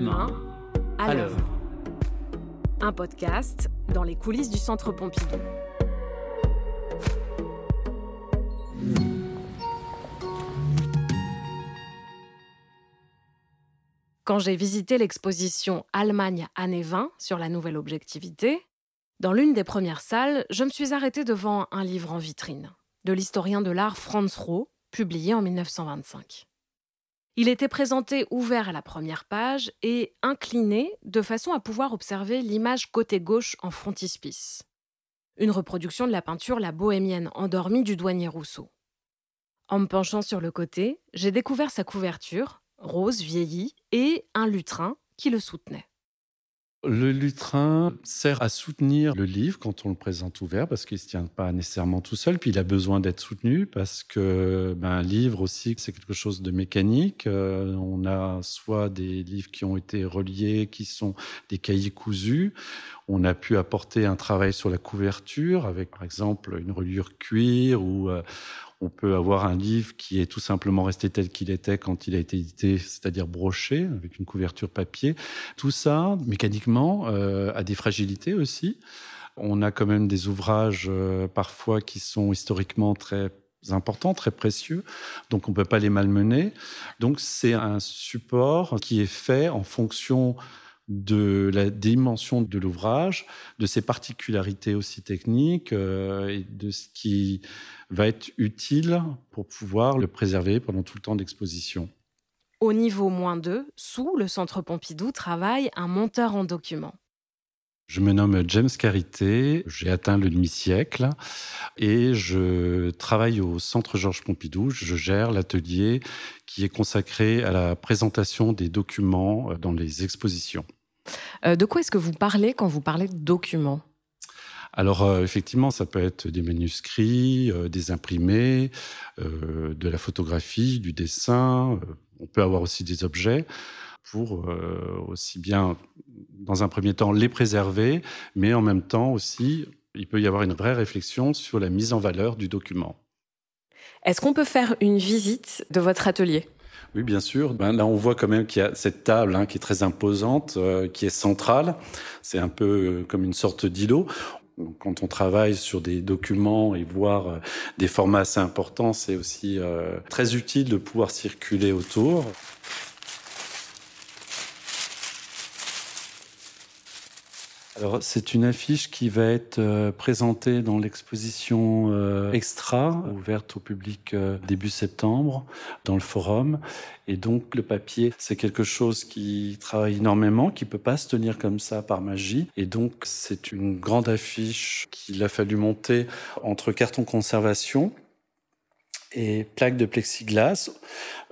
mains, à l'œuvre. Un podcast dans les coulisses du Centre Pompidou. Quand j'ai visité l'exposition Allemagne année 20 sur la nouvelle objectivité, dans l'une des premières salles, je me suis arrêtée devant un livre en vitrine de l'historien de l'art Franz Roh, publié en 1925. Il était présenté ouvert à la première page et incliné de façon à pouvoir observer l'image côté gauche en frontispice. Une reproduction de la peinture La Bohémienne endormie du douanier Rousseau. En me penchant sur le côté, j'ai découvert sa couverture, rose vieillie, et un lutrin qui le soutenait. Le lutrin sert à soutenir le livre quand on le présente ouvert parce qu'il ne se tient pas nécessairement tout seul, puis il a besoin d'être soutenu parce que ben, un livre aussi, c'est quelque chose de mécanique. Euh, on a soit des livres qui ont été reliés, qui sont des cahiers cousus. On a pu apporter un travail sur la couverture avec, par exemple, une reliure cuir ou euh, on peut avoir un livre qui est tout simplement resté tel qu'il était quand il a été édité, c'est-à-dire broché, avec une couverture papier. Tout ça, mécaniquement, euh, a des fragilités aussi. On a quand même des ouvrages euh, parfois qui sont historiquement très importants, très précieux, donc on ne peut pas les malmener. Donc c'est un support qui est fait en fonction de la dimension de l'ouvrage, de ses particularités aussi techniques euh, et de ce qui va être utile pour pouvoir le préserver pendant tout le temps d'exposition. Au niveau moins 2, sous le Centre Pompidou travaille un monteur en documents. Je me nomme James Carité, j'ai atteint le demi-siècle et je travaille au Centre Georges Pompidou. Je gère l'atelier qui est consacré à la présentation des documents dans les expositions. Euh, de quoi est-ce que vous parlez quand vous parlez de documents? Alors euh, effectivement, ça peut être des manuscrits, euh, des imprimés, de la photographie, du dessin. on peut avoir aussi des objets pour aussi bien, dans un premier temps, les préserver, mais en même temps aussi, il peut y avoir une vraie réflexion sur la mise en valeur du document. Est-ce qu'on peut faire une visite de votre atelier? Oui, bien sûr. Ben, là, on voit quand même qu'il y a cette table hein, qui est très imposante, euh, qui est centrale. C'est un peu euh, comme une sorte d'îlot. Quand on travaille sur des documents et voir euh, des formats assez importants, c'est aussi très utile de pouvoir circuler autour. C'est une affiche qui va être euh, présentée dans l'exposition euh, Extra, ouverte au public euh, début septembre, dans le forum. Et donc, le papier, c'est quelque chose qui travaille énormément, qui peut pas se tenir comme ça par magie. Et donc, c'est une grande affiche qu'il a fallu monter entre carton conservation et plaque de plexiglas,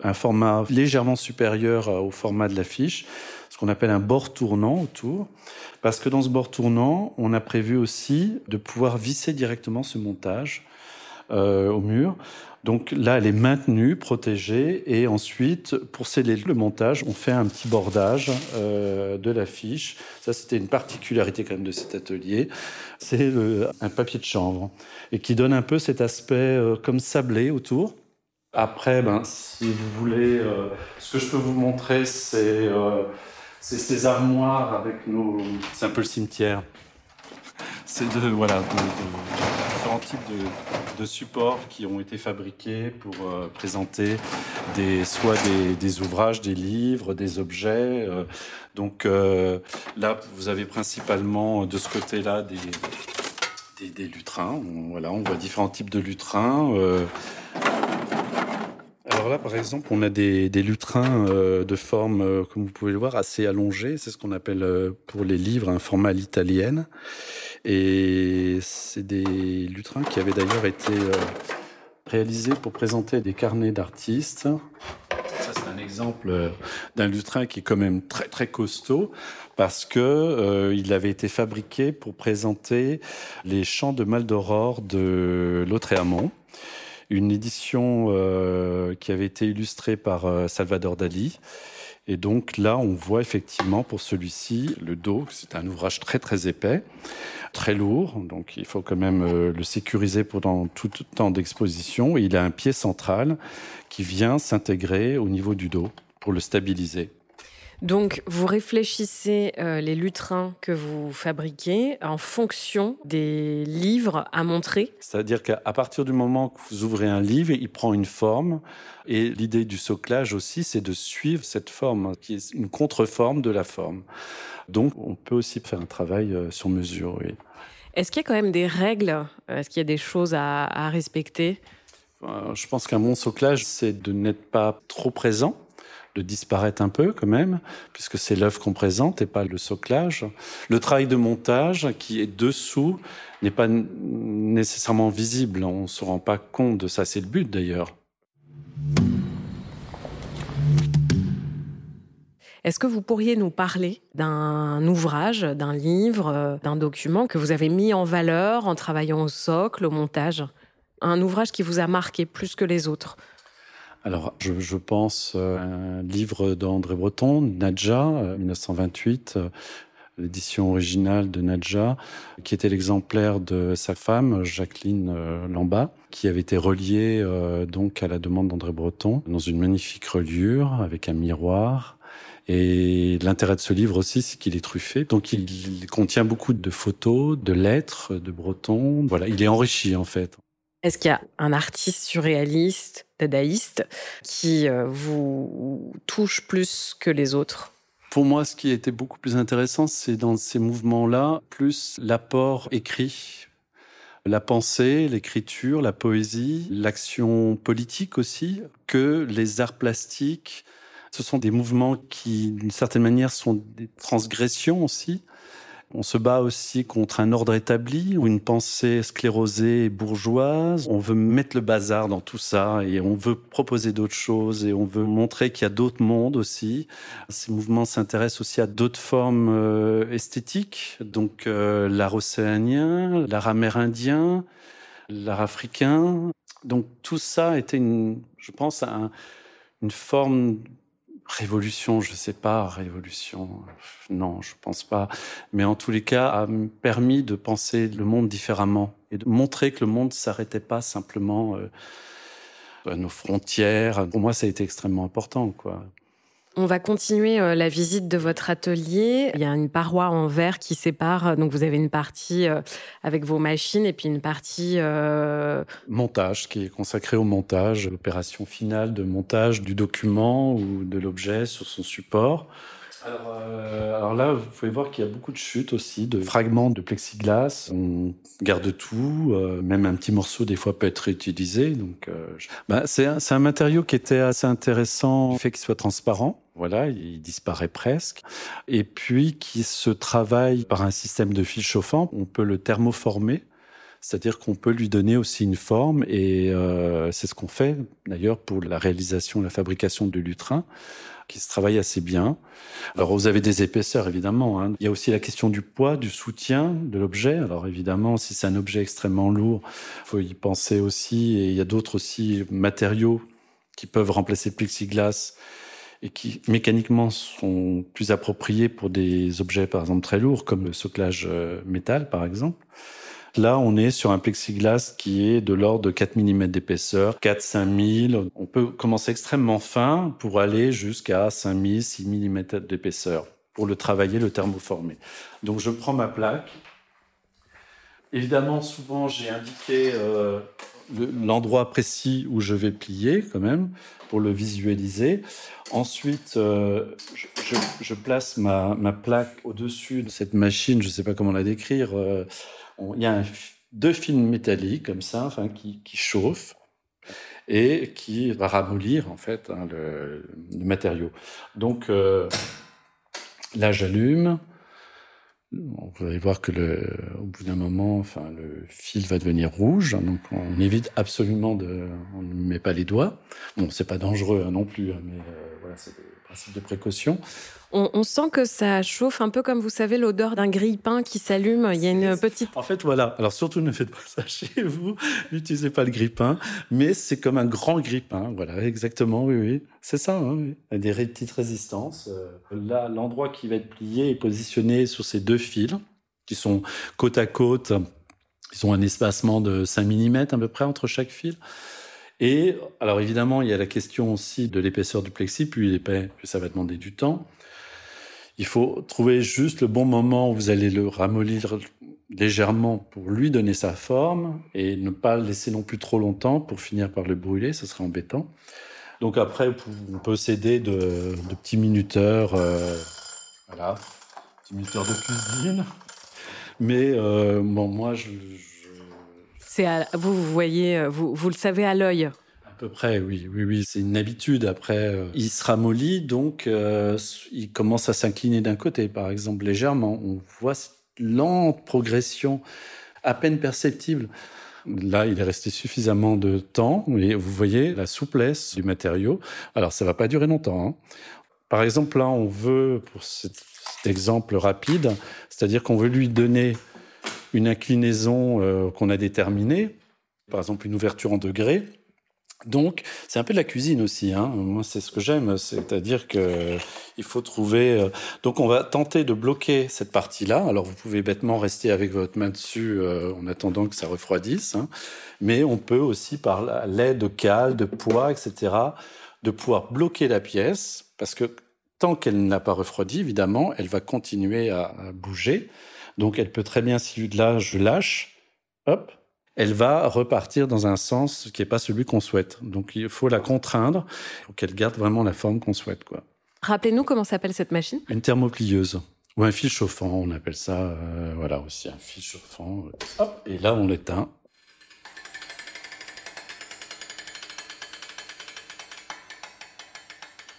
un format légèrement supérieur au format de l'affiche qu'on appelle un bord tournant autour, parce que dans ce bord tournant, on a prévu aussi de pouvoir visser directement ce montage euh, au mur. Donc là, elle est maintenue, protégée, et ensuite, pour sceller le montage, on fait un petit bordage euh, de l'affiche. Ça, c'était une particularité quand même de cet atelier. C'est un papier de chanvre, et qui donne un peu cet aspect euh, comme sablé autour. Après, ben, si vous voulez, ce que je peux vous montrer, c'est c'est ces armoires avec nos. C'est un peu le cimetière. C'est de, voilà, différents types de, supports qui ont été fabriqués pour euh, présenter des, soit des, ouvrages, des livres, des objets. Euh. donc euh, là, vous avez principalement de ce côté-là des, des, lutrins. voilà, on voit différents types de lutrins. Alors là, par exemple, on a des, lutrins euh, de forme, euh, comme vous pouvez le voir, assez allongés. C'est ce qu'on appelle euh, pour les livres un format l'italienne. Et c'est des lutrins qui avaient d'ailleurs été réalisés pour présenter des carnets d'artistes. Ça, c'est un exemple d'un lutrin qui est quand même très très costaud parce que il avait été fabriqué pour présenter les chants de Maldoror de Lautréamont une édition euh, qui avait été illustrée par euh, Salvador Dali. Et donc là, on voit effectivement pour celui-ci le dos, c'est un ouvrage très très épais, très lourd, donc il faut quand même euh, le sécuriser pendant tout temps d'exposition. il a un pied central qui vient s'intégrer au niveau du dos pour le stabiliser. Donc, vous réfléchissez euh, les lutrins que vous fabriquez en fonction des livres à montrer C'est-à-dire qu'à partir du moment que vous ouvrez un livre, il prend une forme. Et l'idée du soclage aussi, c'est de suivre cette forme, qui est une contreforme de la forme. Donc, on peut aussi faire un travail euh, sur mesure, oui. Est-ce qu'il y a quand même des règles Est-ce qu'il y a des choses à, à respecter? Je pense qu'un bon soclage, c'est de n'être pas trop présent de disparaître un peu quand même, puisque c'est l'œuvre qu'on présente et pas le soclage. Le travail de montage qui est dessous n'est pas nécessairement visible, on ne se rend pas compte de ça, c'est le but d'ailleurs. Est-ce que vous pourriez nous parler d'un ouvrage, d'un livre, d'un document que vous avez mis en valeur en travaillant au socle, au montage? Un ouvrage qui vous a marqué plus que les autres? Alors, je, pense à euh, un livre d'André Breton, Nadja, 1928, euh, euh, l'édition originale de Nadja, qui était l'exemplaire de sa femme, Jacqueline Lamba, qui avait été relié donc à la demande d'André Breton dans une magnifique reliure avec un miroir. Et l'intérêt de ce livre aussi, c'est qu'il est truffé. Donc, il contient beaucoup de photos, de lettres de Breton. Voilà, il est enrichi en fait. Est-ce qu'il y a un artiste surréaliste, dadaïste, qui euh, vous touche plus que les autres? Pour moi, ce qui été beaucoup plus intéressant, c'est dans ces mouvements-là, plus l'apport écrit, la pensée, l'écriture, la poésie, l'action politique aussi, que les arts plastiques. Ce sont des mouvements qui, d'une certaine manière, sont des transgressions aussi. On se bat aussi contre un ordre établi ou une pensée sclérosée et bourgeoise. On veut mettre le bazar dans tout ça et on veut proposer d'autres choses et on veut montrer qu'il y a d'autres mondes aussi. Ces mouvements s'intéressent aussi à d'autres formes euh, esthétiques, donc euh, l'art océanien, l'art amérindien, l'art africain. Donc tout ça était, une, je pense, une forme Révolution, je sais pas, révolution, non, je pense pas. Mais en tous les cas, a permis de penser le monde différemment et de montrer que le monde s'arrêtait pas simplement euh, à nos frontières. Pour moi, ça a été extrêmement important, quoi. On va continuer euh, la visite de votre atelier. Il y a une paroi en verre qui sépare. Donc vous avez une partie euh, avec vos machines et puis une partie euh, montage qui est consacrée au montage, l'opération finale de montage du document ou de l'objet sur son support. Alors, là, vous pouvez voir qu'il y a beaucoup de chutes aussi, de fragments de plexiglas. On garde tout, même un petit morceau des fois peut être réutilisé. Donc, bah, c'est un, un, matériau qui était assez intéressant, fait qu'il soit transparent. Voilà, il disparaît presque. Et puis qui se travaille par un système de fil chauffant. On peut le thermoformer, c'est-à-dire qu'on peut lui donner aussi une forme. Et euh, c'est ce qu'on fait d'ailleurs pour la réalisation, la fabrication de lutrin, qui se travaille assez bien. Alors vous avez des épaisseurs évidemment. Hein. Il y a aussi la question du poids, du soutien de l'objet. Alors évidemment, si c'est un objet extrêmement lourd, faut y penser aussi. Et il y a d'autres aussi matériaux qui peuvent remplacer le plexiglas et qui mécaniquement sont plus appropriés pour des objets par exemple très lourds comme le soclage euh, métal par exemple. Là, on est sur un plexiglas qui est de l'ordre de 4 mm d'épaisseur, 4-5 000. On peut commencer extrêmement fin pour aller jusqu'à 5 000, 6 mm d'épaisseur pour le travailler, le thermoformer. Donc je prends ma plaque. Évidemment, souvent j'ai indiqué euh, l'endroit précis où je vais plier quand même pour le visualiser. Ensuite, euh, je, place ma, plaque au-dessus de cette machine, je ne sais pas comment la décrire. Euh, il y a deux films métalliques comme ça, qui, chauffent et qui va ramollir en fait hein, le, matériau. Donc euh, là, j'allume. Vous allez voir que au bout d'un moment, enfin, le fil va devenir rouge, donc on évite absolument de, on ne met pas les doigts. Bon, c'est pas dangereux hein, non plus, hein, mais euh, voilà, c'est des principes de précaution. On, sent que ça chauffe un peu comme vous savez l'odeur d'un grille-pain qui s'allume. Il y a une petite. En fait, voilà. Alors surtout, ne faites pas ça chez vous. N'utilisez pas le grille-pain, mais c'est comme un grand grille-pain. Voilà, exactement. Oui, oui, c'est ça. Hein, oui. Des petites résistances. Euh, là, l'endroit qui va être plié est positionné sur ces deux fils qui sont côte à côte. Ils ont un espacement de 5 mm à peu près entre chaque fil. Et alors évidemment, il y a la question aussi de l'épaisseur du plexi. Plus il est épais, plus ça va demander du temps. Il faut trouver juste le bon moment où vous allez le ramollir légèrement pour lui donner sa forme et ne pas le laisser non plus trop longtemps pour finir par le brûler, ce serait embêtant. Donc après, on peut s'aider de, petits minuteurs, euh, voilà, minuteurs de cuisine. Mais euh, bon, moi, je, vous, voyez, euh, vous, le savez à l'œil. À peu près, oui, oui, oui, c'est une habitude. Après, il se ramollit, donc il commence à s'incliner d'un côté, par exemple, légèrement. On voit lente progression, à peine perceptible. Là, il est resté suffisamment de temps vous voyez la souplesse du matériau. Alors, ça va pas durer longtemps. Hein. Par exemple, là, on veut, pour cet, exemple rapide, c'est-à-dire qu'on veut lui donner une inclinaison euh, qu'on a déterminée, par exemple une ouverture en degrés, donc, c'est un peu de la cuisine aussi. Hein. Moi, c'est ce que j'aime, c'est-à-dire que il faut trouver. Euh, donc, on va tenter de bloquer cette partie-là. Alors, vous pouvez bêtement rester avec votre main dessus euh, en attendant que ça refroidisse, hein. mais on peut aussi, par l'aide de cale, de poids, etc., de pouvoir bloquer la pièce, parce que tant qu'elle n'a pas refroidi, évidemment, elle va continuer à bouger. Donc, elle peut très bien, si là je lâche, hop, elle va repartir dans un sens qui n'est pas celui qu'on souhaite. Donc il faut la contraindre pour qu'elle garde vraiment la forme qu'on souhaite. Quoi. Rappelez-nous comment s'appelle cette machine? Une plieuse ou un fil chauffant, on appelle ça. Euh, voilà aussi un fil chauffant. Hop, et là on l'éteint.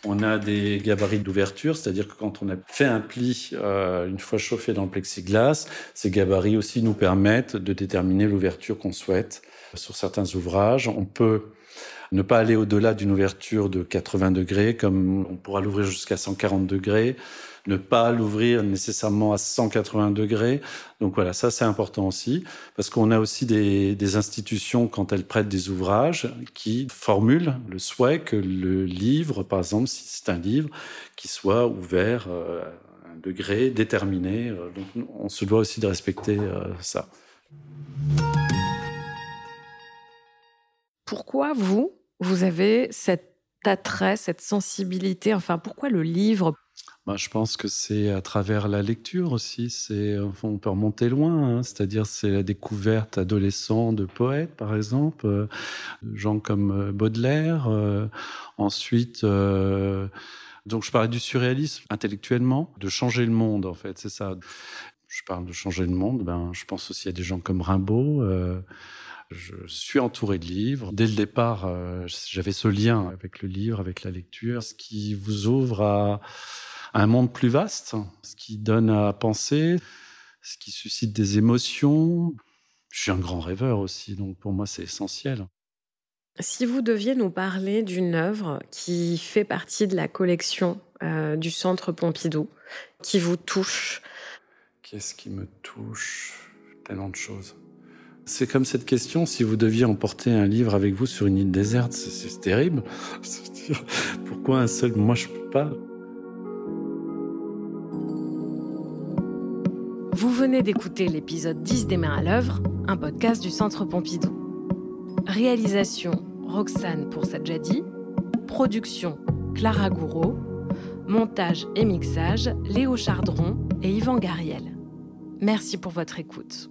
On a des gabarits d'ouverture, c'est-à-dire que quand on a fait un pli, euh, une fois chauffé dans le plexiglas, ces gabarits aussi nous permettent de déterminer l'ouverture qu'on souhaite. Sur certains ouvrages, on peut ne pas aller au-delà d'une ouverture de 80 degrés, comme on pourra l'ouvrir jusqu'à 140 degrés ne pas l'ouvrir nécessairement à 180 degrés. Donc voilà, ça c'est important aussi, parce qu'on a aussi des, institutions, quand elles prêtent des ouvrages, qui formulent le souhait que le livre, par exemple, si c'est un livre, qui soit ouvert euh, à un degré déterminé. Donc on se doit aussi de respecter euh, ça. Pourquoi vous, vous avez cet attrait, cette sensibilité, enfin pourquoi le livre? Bah, je pense que c'est à travers la lecture aussi. On peut remonter loin, hein. c'est-à-dire c'est la découverte adolescent de poètes, par exemple, euh, gens comme euh, Baudelaire. Euh, ensuite, donc je parlais du surréalisme intellectuellement, de changer le monde en fait, c'est ça. Je parle de changer le monde. Ben, je pense aussi à des gens comme Rimbaud. Je suis entouré de livres. Dès le départ, j'avais ce lien avec le livre, avec la lecture, ce qui vous ouvre à un monde plus vaste, ce qui donne à penser, ce qui suscite des émotions. Je suis un grand rêveur aussi, donc pour moi c'est essentiel. Si vous deviez nous parler d'une œuvre qui fait partie de la collection euh, du Centre Pompidou, qui vous touche? Qu'est-ce qui me touche? Tellement de choses. C'est comme cette question, si vous deviez emporter un livre avec vous sur une île déserte, c'est terrible. Pourquoi un seul Moi, je peux pas? Vous venez d'écouter l'épisode 10 des mains à l'œuvre, un podcast du Centre Pompidou. Réalisation Roxane pour Sadjadi. Production Clara Gouraud. Montage et mixage Léo Chardron et Yvan Gariel. Merci pour votre écoute.